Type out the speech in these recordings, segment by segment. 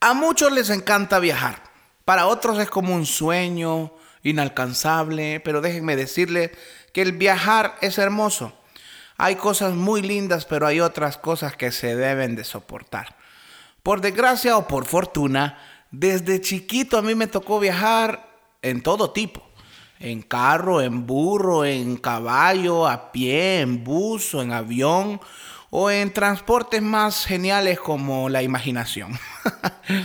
A muchos les encanta viajar. Para otros es como un sueño inalcanzable, pero déjenme decirles que el viajar es hermoso. Hay cosas muy lindas, pero hay otras cosas que se deben de soportar. Por desgracia o por fortuna, desde chiquito a mí me tocó viajar en todo tipo. En carro, en burro, en caballo, a pie, en bus o en avión o en transportes más geniales como la imaginación.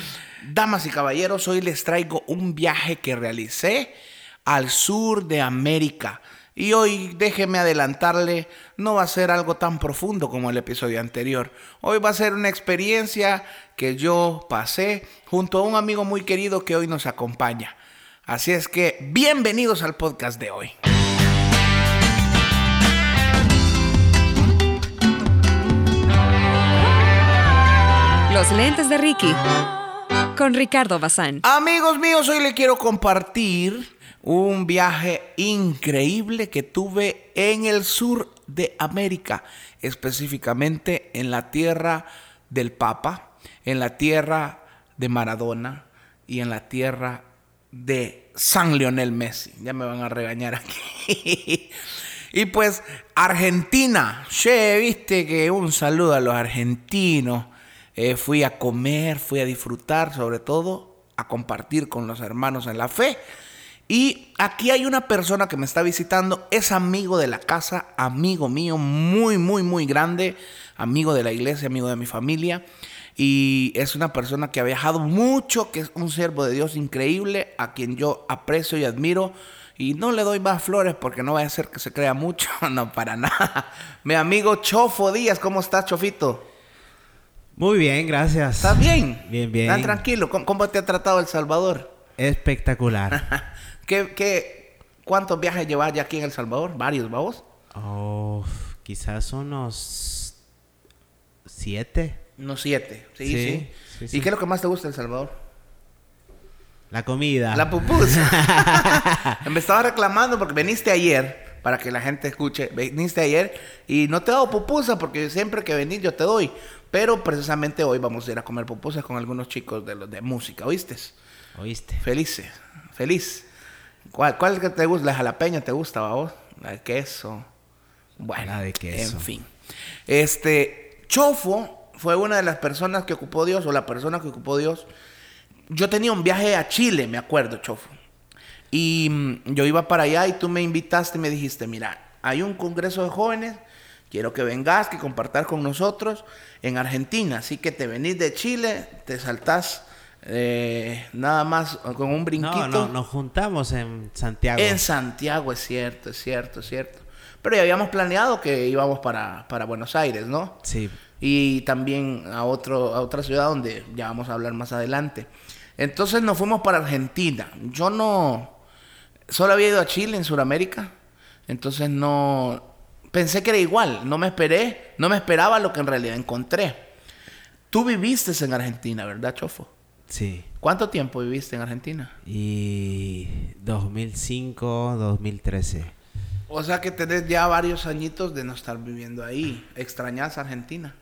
Damas y caballeros, hoy les traigo un viaje que realicé al sur de América. Y hoy déjeme adelantarle, no va a ser algo tan profundo como el episodio anterior. Hoy va a ser una experiencia que yo pasé junto a un amigo muy querido que hoy nos acompaña. Así es que bienvenidos al podcast de hoy. Los lentes de Ricky con Ricardo Bazán. Amigos míos, hoy le quiero compartir un viaje increíble que tuve en el sur de América, específicamente en la tierra del Papa, en la tierra de Maradona y en la tierra de San Lionel Messi. Ya me van a regañar aquí. y pues Argentina, che, viste que un saludo a los argentinos eh, fui a comer, fui a disfrutar, sobre todo a compartir con los hermanos en la fe. Y aquí hay una persona que me está visitando, es amigo de la casa, amigo mío, muy, muy, muy grande, amigo de la iglesia, amigo de mi familia. Y es una persona que ha viajado mucho, que es un siervo de Dios increíble, a quien yo aprecio y admiro. Y no le doy más flores porque no vaya a ser que se crea mucho, no para nada. Mi amigo Chofo Díaz, ¿cómo estás, Chofito? Muy bien, gracias. ¿Estás bien? Bien, bien. ¿Estás tranquilo? ¿Cómo, te ha tratado El Salvador? Espectacular. ¿Qué, qué, cuántos viajes llevas ya aquí en El Salvador? ¿Varios, vamos? Oh, quizás unos siete. Unos siete, sí sí, sí, ¿Y qué es lo que más te gusta de El Salvador? La comida. La pupusa. Me estaba reclamando porque viniste ayer, para que la gente escuche, viniste ayer y no te he dado pupusa porque siempre que venís yo te doy. Pero precisamente hoy vamos a ir a comer pupusas con algunos chicos de los de música, ¿oíste? ¿Oíste? Felices, feliz. ¿Cuál, cuál es que te gusta? ¿La jalapeña te gusta, vos? La de queso. Bueno, la de queso. En fin. Este, Chofo fue una de las personas que ocupó Dios, o la persona que ocupó Dios. Yo tenía un viaje a Chile, me acuerdo, Chofo. Y mm, yo iba para allá y tú me invitaste y me dijiste, mira, hay un congreso de jóvenes Quiero que vengas, que compartas con nosotros en Argentina. Así que te venís de Chile, te saltás eh, nada más con un brinquito. No, no, nos juntamos en Santiago. En Santiago, es cierto, es cierto, es cierto. Pero ya habíamos planeado que íbamos para, para Buenos Aires, ¿no? Sí. Y también a, otro, a otra ciudad donde ya vamos a hablar más adelante. Entonces nos fuimos para Argentina. Yo no... Solo había ido a Chile en Sudamérica. Entonces no, pensé que era igual, no me esperé, no me esperaba lo que en realidad encontré. Tú viviste en Argentina, ¿verdad, Chofo? Sí. ¿Cuánto tiempo viviste en Argentina? Y 2005, 2013. O sea que tenés ya varios añitos de no estar viviendo ahí. ¿Extrañas Argentina?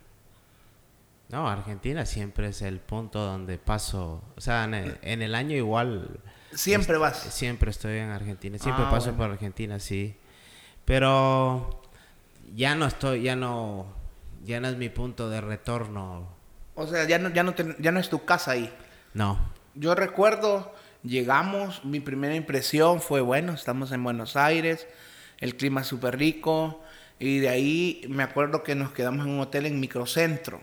No, Argentina siempre es el punto donde paso. O sea, en el, año igual. ¿Siempre vas? Siempre estoy en Argentina. Siempre ah, paso por Argentina, sí. Pero ya no estoy, ya no, ya no es mi punto de retorno. O sea, ya no, ya no, ya no es tu casa ahí. No. Yo recuerdo, llegamos, mi primera impresión fue, bueno, estamos en Buenos Aires, el clima es súper rico, y de ahí me acuerdo que nos quedamos en un hotel en microcentro.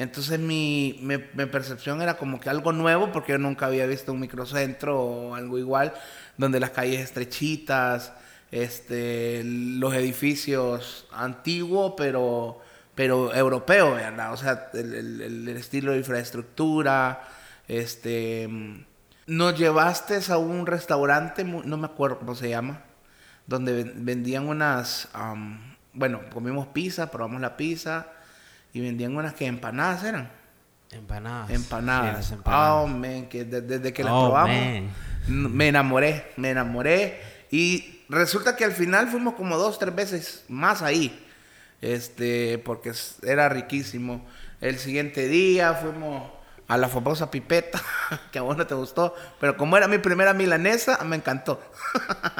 Entonces mi, percepción era como que algo nuevo, porque yo nunca había visto un microcentro o algo igual, donde las calles estrechitas, este, los edificios antiguos, pero, pero europeo, ¿verdad? O sea, el, estilo de infraestructura, este... Nos llevaste a un restaurante, no me acuerdo cómo se llama, donde vendían unas, bueno, comimos pizza, probamos la pizza y vendían unas que empanadas eran. Empanadas. Empanadas. Oh, man, que desde, que las oh, probamos me enamoré, me enamoré y resulta que al final fuimos como dos, tres veces más ahí. Este, porque era riquísimo. El siguiente día fuimos a la famosa pipeta, que a vos no te gustó, pero como era mi primera milanesa, me encantó.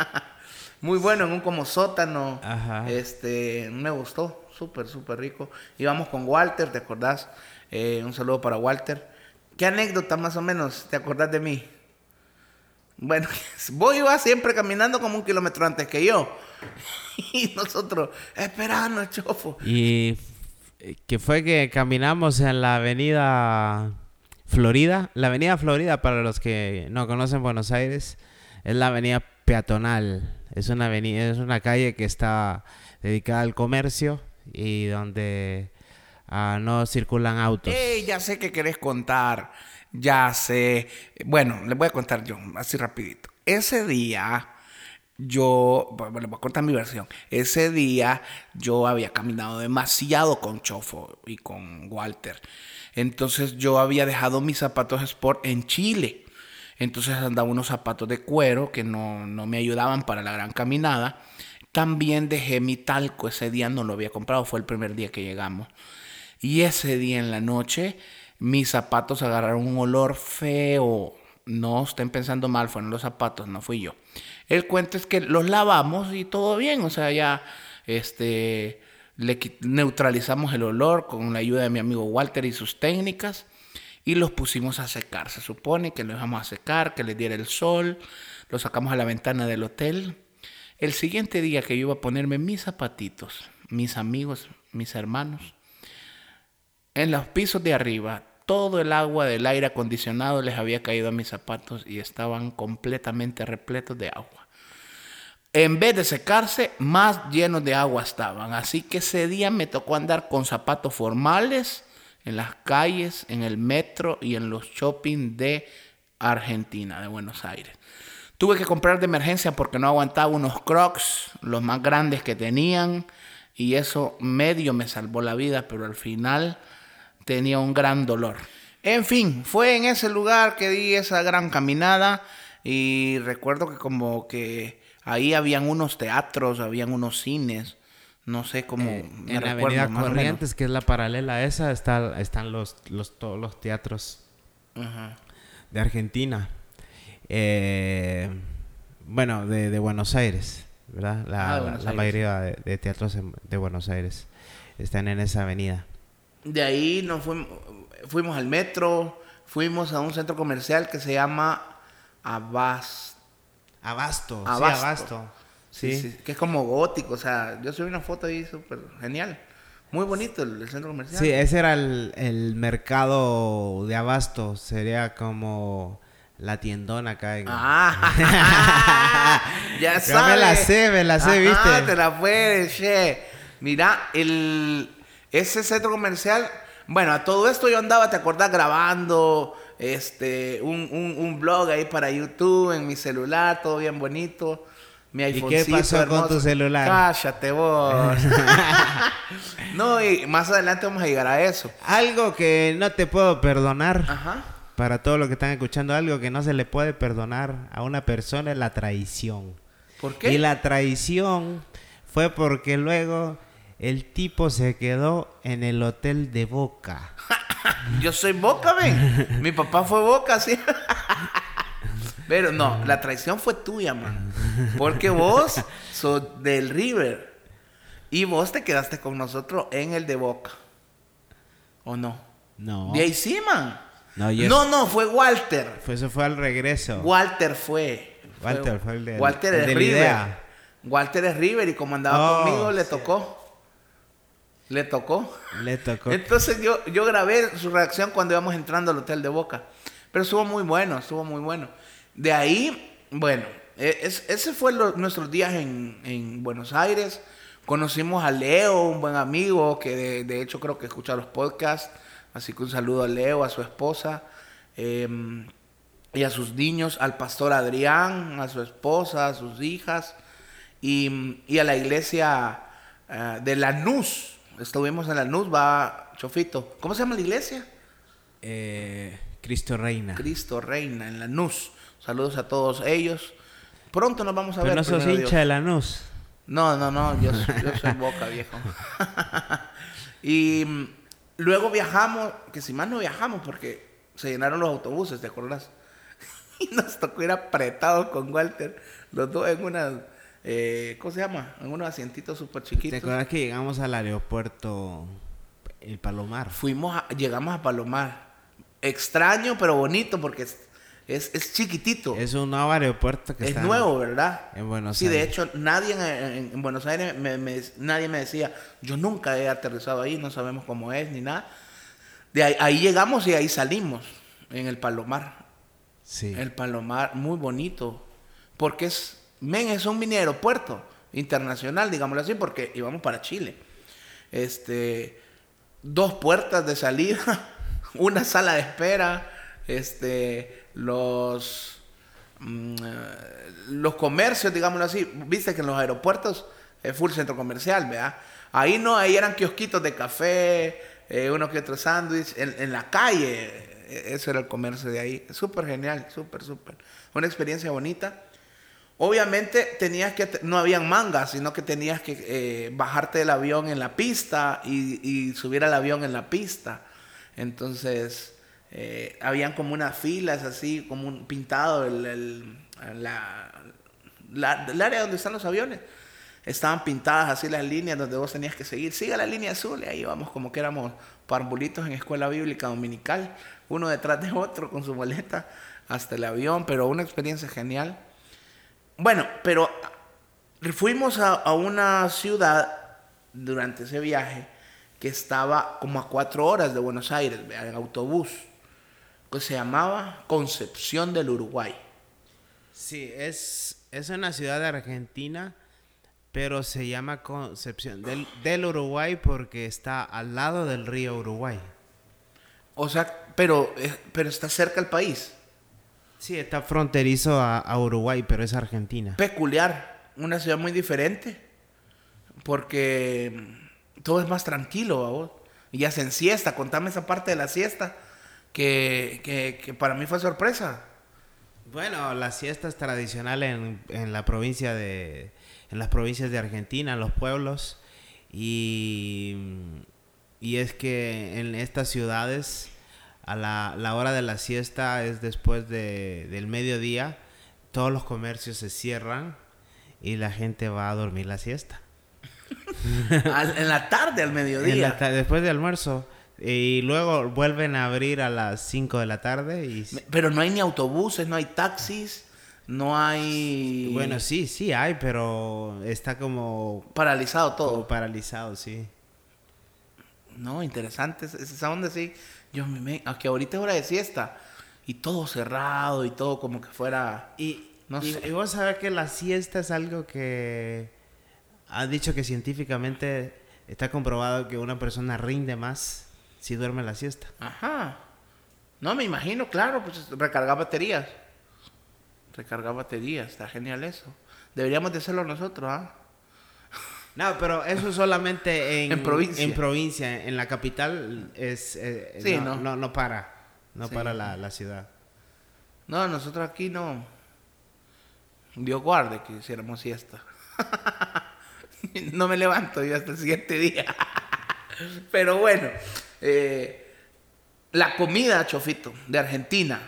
Muy bueno, en un como sótano. Ajá. Este, me gustó, súper, súper rico. Íbamos con Walter, ¿te acordás? Eh, un saludo para Walter. ¿Qué anécdota más o menos te acordás de mí? Bueno, vos ibas siempre caminando como un kilómetro antes que yo. Y nosotros esperando, chofo. Y que fue que caminamos en la avenida Florida. La avenida Florida, para los que no conocen Buenos Aires, es la avenida peatonal. Es una avenida, es una calle que está dedicada al comercio y donde ah, no circulan autos. ¡Ey! Ya sé que querés contar. Ya sé. Bueno, les voy a contar yo, así rapidito. Ese día, yo, bueno, voy a contar mi versión. Ese día yo había caminado demasiado con Chofo y con Walter. Entonces yo había dejado mis zapatos sport en Chile. Entonces andaba unos zapatos de cuero que no, no me ayudaban para la gran caminada. También dejé mi talco. Ese día no lo había comprado. Fue el primer día que llegamos. Y ese día en la noche mis zapatos agarraron un olor feo. No estén pensando mal, fueron los zapatos, no fui yo. El cuento es que los lavamos y todo bien, o sea, ya este, neutralizamos el olor con la ayuda de mi amigo Walter y sus técnicas y los pusimos a secar. Se supone que los íbamos a secar, que les diera el sol, los sacamos a la ventana del hotel. El siguiente día que yo iba a ponerme mis zapatitos, mis amigos, mis hermanos, en los pisos de arriba, todo el agua del aire acondicionado les había caído a mis zapatos y estaban completamente repletos de agua. En vez de secarse, más llenos de agua estaban. Así que ese día me tocó andar con zapatos formales en las calles, en el metro y en los shopping de Argentina, de Buenos Aires. Tuve que comprar de emergencia porque no aguantaba unos crocs, los más grandes que tenían, y eso medio me salvó la vida, pero al final tenía un gran dolor. En fin, fue en ese lugar que di esa gran caminada y recuerdo que como que ahí habían unos teatros, habían unos cines, no sé cómo... me Eh, en la avenida. Corrientes, que es la paralela a esa, está, están los, los, todos los teatros de Argentina. Eh, bueno, de, de Buenos Aires, ¿verdad? La, Ah, la- la mayoría de, de teatros de Buenos Aires están en esa avenida. De ahí nos fuimos, fuimos al metro, fuimos a un centro comercial que se llama Abas. Abasto, Abasto. sí, Abasto. Sí, Sí. sí, que es como gótico, o sea, yo subí una foto ahí súper genial. Muy bonito el, el centro comercial. Sí, ese era el, el mercado de Abasto. Sería como la tiendona acá en... Ah, ya Yo sabes. me la sé, me la sé, Ajá, ¿viste? te la puedes, che. Mira, el, ese centro comercial, bueno, a todo esto yo andaba, ¿te acordás? Grabando este, un, un, un blog ahí para YouTube en mi celular, todo bien bonito. Mi ¿Y qué pasó con tu celular? Cállate vos. no, y más adelante vamos a llegar a eso. Algo que no te puedo perdonar. Ajá. Para todos los que están escuchando, algo que no se le puede perdonar a una persona es la traición. ¿Por qué? Y la traición fue porque luego el tipo se quedó en el hotel de Boca. Yo soy Boca, ven. Mi papá fue Boca, sí. Pero no, la traición fue tuya, man. Porque vos sos del River. Y vos te quedaste con nosotros en el de Boca. ¿O no? No. De ahí sí, man. No, yo- no, no, fue Walter. Fue, eso fue al regreso. Walter fue. Walter fue el de- Walter el es de River. idea. Walter es River y como andaba Oh, conmigo, le sí. tocó. Le tocó. Le tocó. Entonces yo, yo grabé su reacción cuando íbamos entrando al hotel de Boca. Pero estuvo muy bueno, estuvo muy bueno. De ahí, bueno, e- es- ese fue lo- nuestros días en, en Buenos Aires. Conocimos a Leo, un buen amigo que de, de hecho creo que escucha los podcasts. Así que un saludo a Leo, a su esposa em, y a sus niños, al pastor Adrián, a su esposa, a sus hijas y, y a la iglesia eh, de Lanús. Estuvimos en Lanús, va Chofito. ¿Cómo se llama la iglesia? Eh, Cristo Reina. Cristo Reina en Lanús. Saludos a todos ellos. Pronto nos vamos a Pero ver. no sos hincha Dios. de Lanús. No, no, no, yo, soy- yo soy boca, viejo. y luego viajamos, que si más no viajamos, porque se llenaron los autobuses, ¿te acordás? Y nos tocó ir apretados con Walter, los dos en una, eh, ¿cómo se llama? En unos asientitos súper ¿Te chiquitos. acuerdas que llegamos al aeropuerto El Palomar? Fuimos, a- llegamos a Palomar. Extraño, pero bonito porque es, es, chiquitito. Es un nuevo aeropuerto que Es está nuevo, ¿verdad? en Buenos sí, de Aires. hecho, nadie en, en- en Buenos Aires, me- me- nadie me decía, yo nunca he aterrizado ahí, no sabemos cómo es ni nada. De ahí, ahí llegamos y ahí salimos, en el Palomar. Sí. El Palomar, muy bonito, porque es, men, es un mini aeropuerto internacional, digámoslo así, porque íbamos para Chile. Este, dos puertas de salida, una sala de espera, este, los, mm, eh, los comercios, digámoslo así. Viste que en los aeropuertos es full centro comercial, ¿verdad? Ahí no, ahí eran kiosquitos de café, eh, uno que otro sándwich, en, en la calle, eh, eso era el comercio de ahí. Súper genial, súper, súper. Una experiencia bonita. Obviamente tenías que, no habían mangas, sino que tenías que eh, bajarte del avión en la pista y, y subir al avión en la pista. Entonces, eh, habían como unas filas así, como un pintado el, el- la, la- el área donde están los aviones. Estaban pintadas así las líneas donde vos tenías que seguir. Siga la línea azul y ahí íbamos como que éramos parvulitos en escuela bíblica dominical, uno detrás de otro con su boleta hasta el avión, pero una experiencia genial. Bueno, pero fuimos a, a una ciudad durante ese viaje que estaba como a cuatro horas de Buenos Aires, en autobús, que se llamaba Concepción del Uruguay. Sí, es, es una ciudad de Argentina, pero se llama Concepción del, del Uruguay porque está al lado del río Uruguay. O sea, pero, eh, pero está cerca el país. Sí, está fronterizo a, a Uruguay, pero es Argentina. Peculiar, una ciudad muy diferente, porque mm, todo es más tranquilo, ¿va vos? Y hacen siesta, contame esa parte de la siesta, que, que, que para mí fue sorpresa. Bueno, la siesta es tradicional en, en la provincia de en las provincias de Argentina, en los pueblos y, y es que en estas ciudades a la, la hora de la siesta es después de, del mediodía, todos los comercios se cierran y la gente va a dormir la siesta. Al- en la tarde, al En mediodía. la ta- después del almuerzo y luego vuelven a abrir a las 5 de la tarde y Pero no hay ni autobuses, no hay taxis, no hay... Bueno, sí, sí hay, pero está como, Paralizado todo. como paralizado, sí. No, interesante. Es- es- Esa onda sí. Yo me, aunque ahorita es hora de siesta. Y todo cerrado y todo como que fuera... Y, No y, sé. y vos sabés que la siesta es algo que han dicho que científicamente está comprobado que una persona rinde más si duerme la siesta. Ajá. No, me imagino, claro, pues recargar baterías. Recargar baterías, está genial eso. Deberíamos de hacerlo nosotros, ¿ah? No, pero eso solamente en, En provincia. En provincia, en la capital es eh, Sí, no, ¿no? no, no para, no Sí. para la, la ciudad. No, nosotros aquí no. Dios guarde que hiciéramos siesta. no me levanto yo hasta el siguiente día. Pero bueno, eh, la comida, Chofito, de Argentina,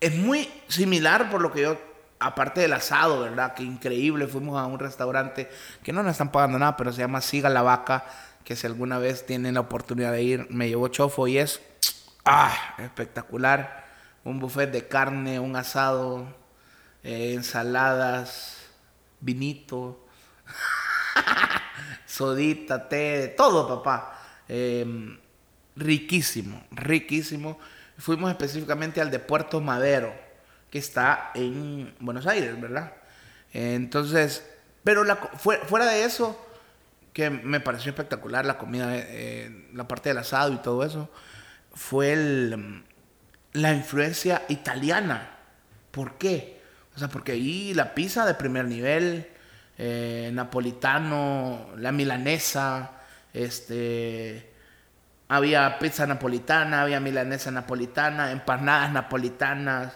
es muy similar por lo que yo, aparte del asado, ¿verdad? Que increíble, fuimos a un restaurante que no nos están pagando nada, pero se llama Siga la Vaca, que si alguna vez tienen la oportunidad de ir, me llevó Chofo y es ah, espectacular. Un buffet de carne, un asado, eh, ensaladas, vinito, sodita, té, todo, papá. Eh, riquísimo, riquísimo. Fuimos específicamente al de Puerto Madero, que está en Buenos Aires, ¿verdad? Entonces, pero fuera de eso, que me pareció espectacular la comida, eh, la parte del asado y todo eso, fue el, la influencia italiana. ¿Por qué? O sea, porque ahí la pizza de primer nivel, eh, napolitano, la milanesa, este, había pizza napolitana, había milanesa napolitana, empanadas napolitanas.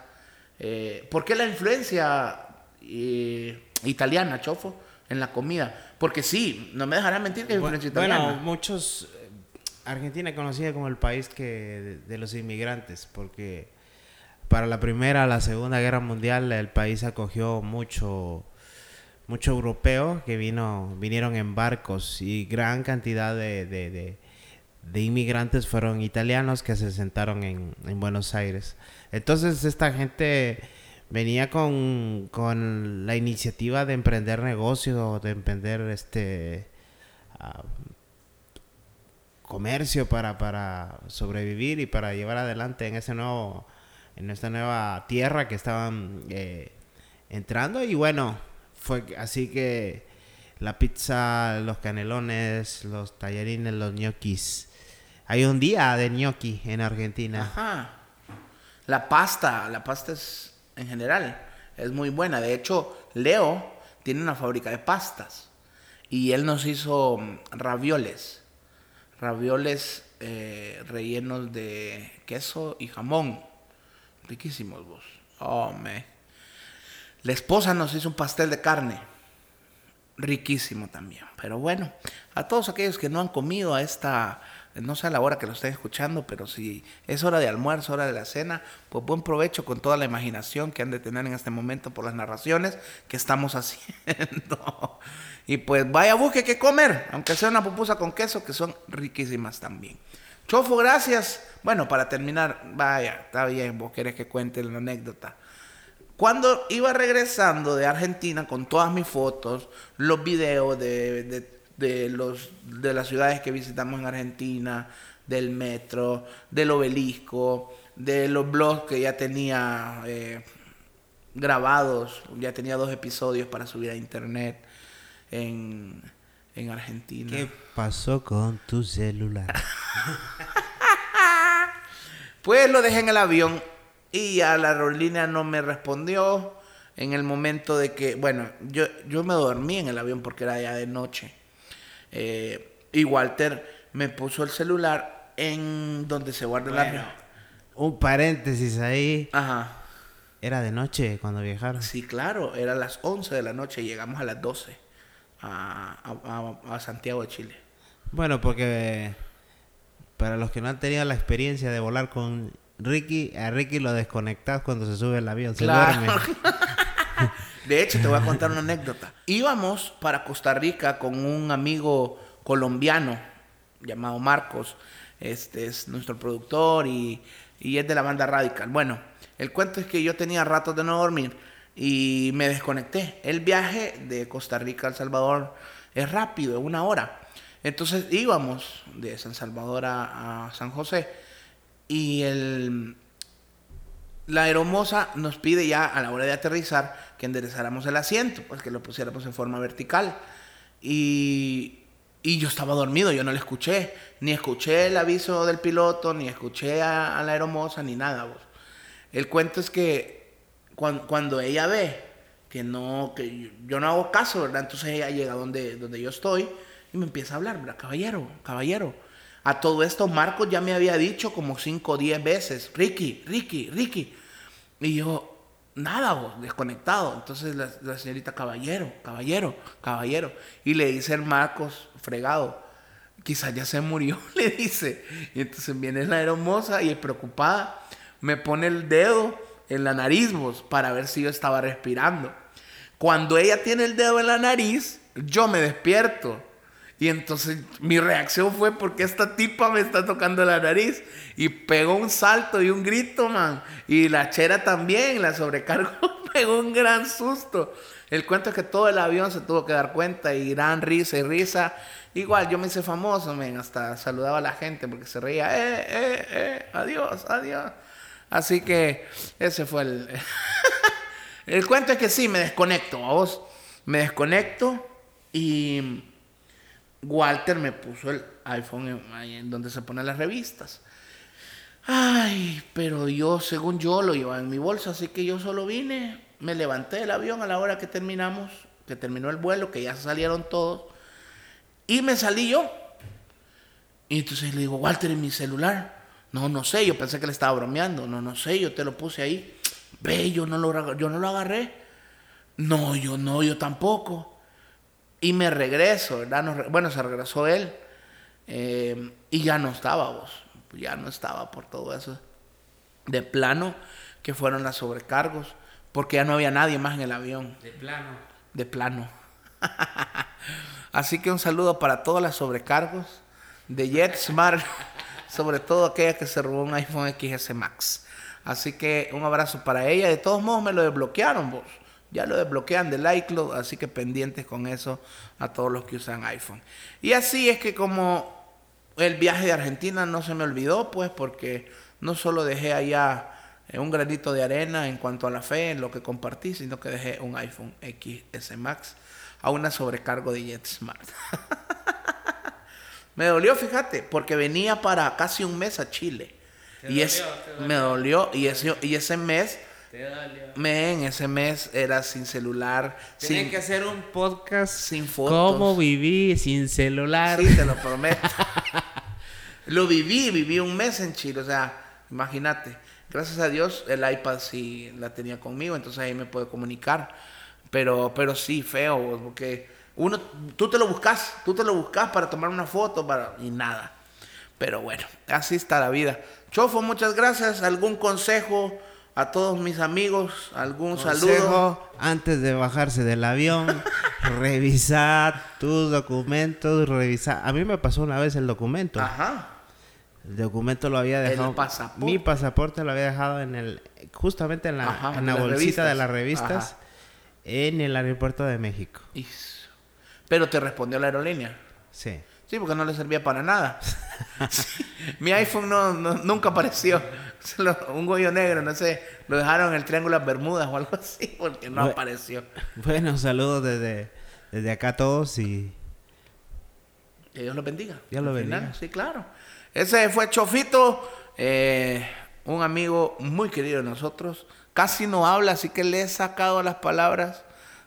Eh, ¿Por qué la influencia eh, italiana, Chofo, en la comida? Porque sí, no me dejarán mentir que Bu- influencia Bueno, italiana. muchos... eh, Argentina es conocida como el país que de, de los inmigrantes, porque para la primera, la segunda guerra mundial, el país acogió mucho, mucho europeo que vino, vinieron en barcos y gran cantidad de, de, inmigrantes fueron italianos que se sentaron en, en Buenos Aires. Entonces esta gente venía con, con la iniciativa de emprender negocios, de emprender este ah, comercio para, para sobrevivir y para llevar adelante en ese nuevo en esta nueva tierra que estaban eh, entrando y bueno fue así que la pizza los canelones los tallarines los ñoquis hay un día de ñoqui en Argentina Ajá. La pasta, la pasta es en general es muy buena. De hecho, Leo tiene una fábrica de pastas y él nos hizo mm, ravioles, ravioles eh, rellenos de queso y jamón, riquísimos vos. Oh, me. La esposa nos hizo un pastel de carne, riquísimo también. Pero bueno, a todos aquellos que no han comido a esta, no sé a la hora que lo estén escuchando, pero si es hora de almuerzo, hora de la cena, pues buen provecho con toda la imaginación que han de tener en este momento por las narraciones que estamos haciendo. Y pues vaya, busque qué comer, aunque sea una pupusa con queso, que son riquísimas también. Chofo, gracias. Bueno, para terminar, vaya, está bien, vos querés que cuente la anécdota. Cuando iba regresando de Argentina con todas mis fotos, los videos de, de- de los, de las ciudades que visitamos en Argentina, del metro, del obelisco, de los blogs que ya tenía eh, grabados, ya tenía dos episodios para subir a internet en, en Argentina. ¿qué pasó con tu celular? Pues lo dejé en el avión y ya la aerolínea no me respondió en el momento de que, bueno, yo, yo me dormí en el avión porque era ya de noche. Eh, y Walter me puso el celular en donde se guarda el avión. un paréntesis ahí Ajá. era de noche cuando viajaron Sí, claro, era las 11 de la noche y llegamos a las 12 a, a- a- a Santiago de Chile. Bueno, porque para los que no han tenido la experiencia de volar con Ricky, a Ricky lo desconectas cuando se sube el avión, se duerme. De hecho, te voy a contar una anécdota. Íbamos para Costa Rica con un amigo colombiano llamado Marcos. Este es nuestro productor y, y es de la banda Radical. Bueno, el cuento es que yo tenía ratos de no dormir y me desconecté. El viaje de Costa Rica a El Salvador es rápido, es una hora. Entonces íbamos de San Salvador a, a San José y el, la aeromoza nos pide ya a la hora de aterrizar que enderezáramos el asiento, pues que lo pusiéramos en forma vertical. Y, y yo estaba dormido, yo no le escuché, ni escuché el aviso del piloto, ni escuché a, la aeromoza, ni nada. El cuento es que cuan- cuando, ella ve que no, que yo, yo no hago caso, ¿verdad? Entonces ella llega donde, donde yo estoy y me empieza a hablar, ¿verdad? Caballero, caballero. A todo esto Marcos ya me había dicho como 5 o 10 veces, Ricky, Ricky, Ricky. Y yo, nada, vos, desconectado. Entonces la, la señorita, caballero, caballero, caballero. Y le dice el Marcos, fregado, quizás ya se murió, le dice. Y entonces viene la hermosa y preocupada, me pone el dedo en la nariz, vos, para ver si yo estaba respirando. Cuando ella tiene el dedo en la nariz, yo me despierto. Y entonces mi reacción fue porque esta tipa me está tocando la nariz. Y pegó un salto y un grito, man. Y la chera también, la sobrecargo, pegó un gran susto. El cuento es que todo el avión se tuvo que dar cuenta y gran risa y risa. Igual yo me hice famoso, man. Hasta saludaba a la gente porque se reía. Eh, eh, eh, adiós, adiós. Así que ese fue el... el cuento es que sí, me desconecto, a vos. Me desconecto y... Walter me puso el iPhone ahí en donde se ponen las revistas. Ay, pero yo, según yo, lo llevaba en mi bolsa, así que yo solo vine, me levanté del avión a la hora que terminamos, que terminó el vuelo, que ya salieron todos, y me salí yo. Y entonces le digo, Walter, ¿en mi celular? No, no sé, yo pensé que le estaba bromeando. No, no sé, yo te lo puse ahí. Ve, yo no lo, yo no lo agarré. No, yo no, yo tampoco. Y me regreso, ¿verdad? Nos bueno, se regresó él. Eh, y ya no estaba vos, ya no estaba por todo eso. De plano que fueron las sobrecargos, porque ya no había nadie más en el avión. De plano. De plano. Así que un saludo para todas las sobrecargos de JetSmart, sobre todo aquella que se robó un iPhone XS Max. Así que un abrazo para ella. De todos modos me lo desbloquearon vos. Ya lo desbloquean del iCloud, así que pendientes con eso a todos los que usan iPhone. Y así es que como el viaje de Argentina no se me olvidó, pues porque no solo dejé allá eh, un granito de arena en cuanto a la fe, en lo que compartí, sino que dejé un iPhone XS Max a una sobrecargo de JetSmart. me dolió, fíjate, porque venía para casi un mes a Chile. y es, me dolió y ese, y ese mes me en ese mes era sin celular. Tienen sin, que hacer un podcast sin fotos. ¿Cómo viví sin celular? Sí, te lo prometo. lo viví, viví un mes en Chile. O sea, imagínate. Gracias a Dios el iPad sí la tenía conmigo, entonces ahí me puedo comunicar. Pero, pero sí, feo, porque uno, tú te lo buscas, tú te lo buscas para tomar una foto para, y nada. Pero bueno, así está la vida. Chofo, muchas gracias. ¿Algún consejo? A todos mis amigos algún Consejo, saludo. Antes de bajarse del avión, revisar tus documentos, revisar. A mí me pasó una vez el documento. Ajá. El documento lo había dejado. El pasaporte. Mi pasaporte lo había dejado en el, justamente en la, Ajá, en en la las bolsita revistas. de las revistas, Ajá. en el aeropuerto de México. Pero te respondió la aerolínea. Sí. Sí, porque no le servía para nada. Mi iPhone no, no- nunca apareció. Un goyo negro, no sé. Lo dejaron en el Triángulo de Bermudas o algo así, porque no apareció. Bueno, saludos desde, desde acá a todos y Que Dios lo bendiga. Dios lo Al final, bendiga. Sí, claro. Ese fue Chofito, eh, un amigo muy querido de nosotros. Casi no habla, así que le he sacado las palabras.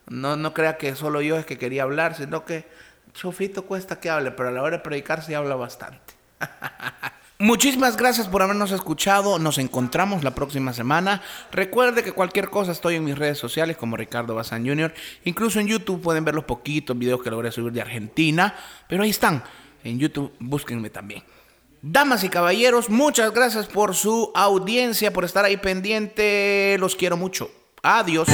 No, no crea que solo yo es que quería hablar, sino que Chofito cuesta que hable, pero a la hora de predicar sí habla bastante. Muchísimas gracias por habernos escuchado. Nos encontramos la próxima semana. Recuerde que cualquier cosa estoy en mis redes sociales como Ricardo Bazán Jr. Incluso en YouTube pueden ver los poquitos videos que logré subir de Argentina. Pero ahí están. En YouTube búsquenme también. Damas y caballeros, muchas gracias por su audiencia, por estar ahí pendiente. Los quiero mucho. Adiós.